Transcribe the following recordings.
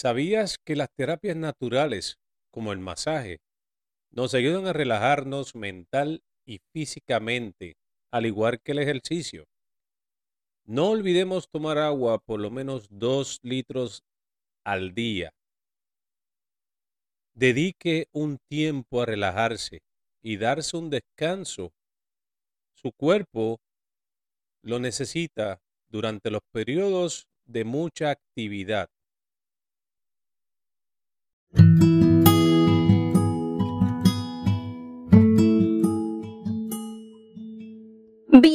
¿Sabías que las terapias naturales, como el masaje, nos ayudan a relajarnos mental y físicamente, al igual que el ejercicio? No olvidemos tomar agua por lo menos dos litros al día. Dedique un tiempo a relajarse y darse un descanso. Su cuerpo lo necesita durante los periodos de mucha actividad.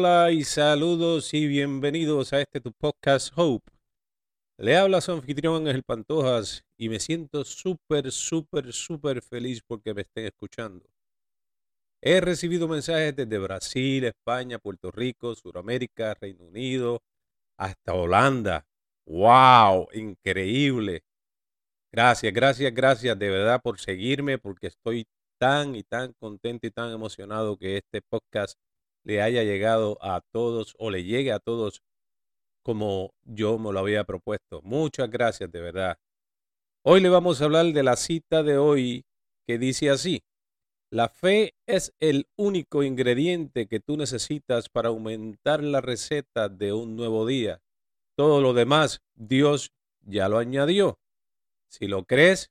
hola y saludos y bienvenidos a este tu podcast Hope. Le habla su anfitrión Ángel Pantojas y me siento súper, súper, súper feliz porque me estén escuchando. He recibido mensajes desde Brasil, España, Puerto Rico, Sudamérica, Reino Unido, hasta Holanda. ¡Wow! Increíble. Gracias, gracias, gracias de verdad por seguirme porque estoy tan y tan contento y tan emocionado que este podcast le haya llegado a todos o le llegue a todos como yo me lo había propuesto. Muchas gracias, de verdad. Hoy le vamos a hablar de la cita de hoy que dice así. La fe es el único ingrediente que tú necesitas para aumentar la receta de un nuevo día. Todo lo demás, Dios ya lo añadió. Si lo crees,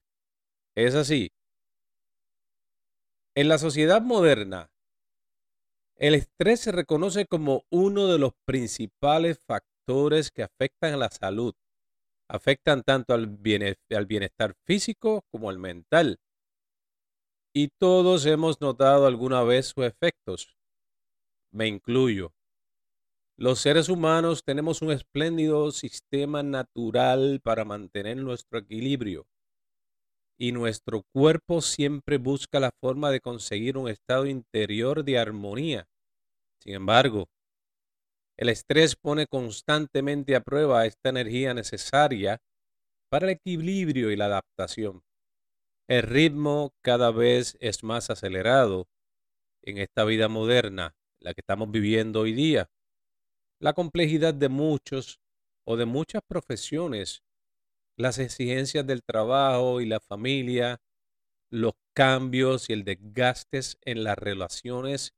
es así. En la sociedad moderna, el estrés se reconoce como uno de los principales factores que afectan a la salud. Afectan tanto al bienestar físico como al mental. Y todos hemos notado alguna vez sus efectos. Me incluyo. Los seres humanos tenemos un espléndido sistema natural para mantener nuestro equilibrio y nuestro cuerpo siempre busca la forma de conseguir un estado interior de armonía. Sin embargo, el estrés pone constantemente a prueba esta energía necesaria para el equilibrio y la adaptación. El ritmo cada vez es más acelerado en esta vida moderna, la que estamos viviendo hoy día. La complejidad de muchos o de muchas profesiones las exigencias del trabajo y la familia, los cambios y el desgaste en las relaciones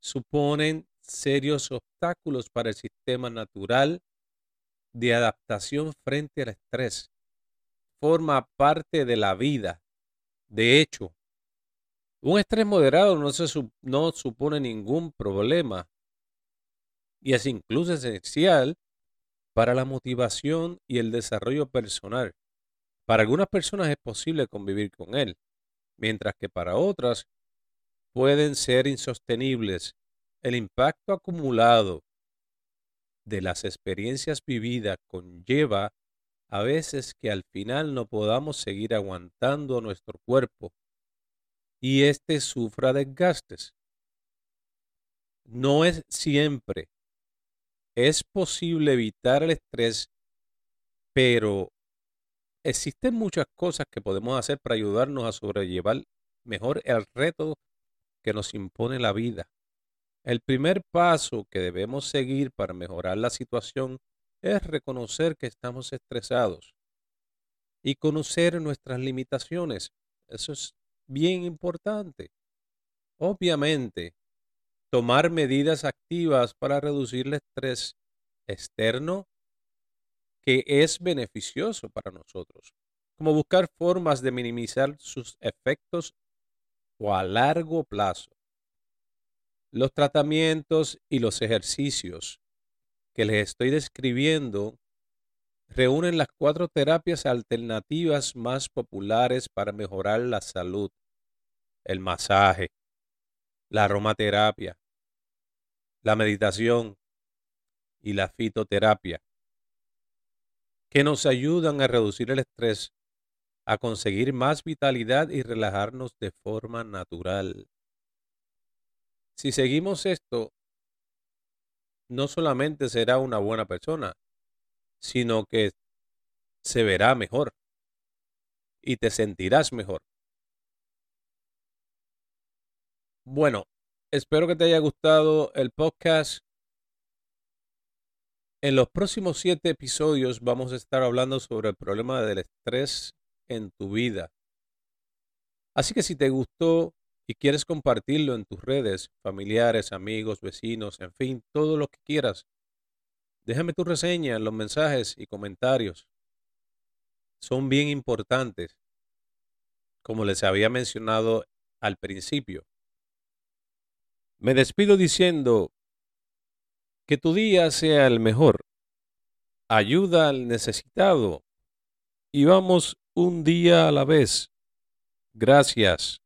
suponen serios obstáculos para el sistema natural de adaptación frente al estrés. Forma parte de la vida. De hecho, un estrés moderado no, se, no supone ningún problema y es incluso esencial para la motivación y el desarrollo personal. Para algunas personas es posible convivir con él, mientras que para otras pueden ser insostenibles. El impacto acumulado de las experiencias vividas conlleva a veces que al final no podamos seguir aguantando nuestro cuerpo y éste sufra desgastes. No es siempre es posible evitar el estrés, pero existen muchas cosas que podemos hacer para ayudarnos a sobrellevar mejor el reto que nos impone la vida. El primer paso que debemos seguir para mejorar la situación es reconocer que estamos estresados y conocer nuestras limitaciones. Eso es bien importante. Obviamente, tomar medidas activas para reducir el estrés externo que es beneficioso para nosotros, como buscar formas de minimizar sus efectos o a largo plazo. Los tratamientos y los ejercicios que les estoy describiendo reúnen las cuatro terapias alternativas más populares para mejorar la salud. El masaje, la aromaterapia, la meditación y la fitoterapia, que nos ayudan a reducir el estrés, a conseguir más vitalidad y relajarnos de forma natural. Si seguimos esto, no solamente será una buena persona, sino que se verá mejor y te sentirás mejor. Bueno, espero que te haya gustado el podcast. En los próximos siete episodios vamos a estar hablando sobre el problema del estrés en tu vida. Así que si te gustó y quieres compartirlo en tus redes, familiares, amigos, vecinos, en fin, todo lo que quieras, déjame tu reseña los mensajes y comentarios. Son bien importantes, como les había mencionado al principio. Me despido diciendo que tu día sea el mejor. Ayuda al necesitado. Y vamos un día a la vez. Gracias.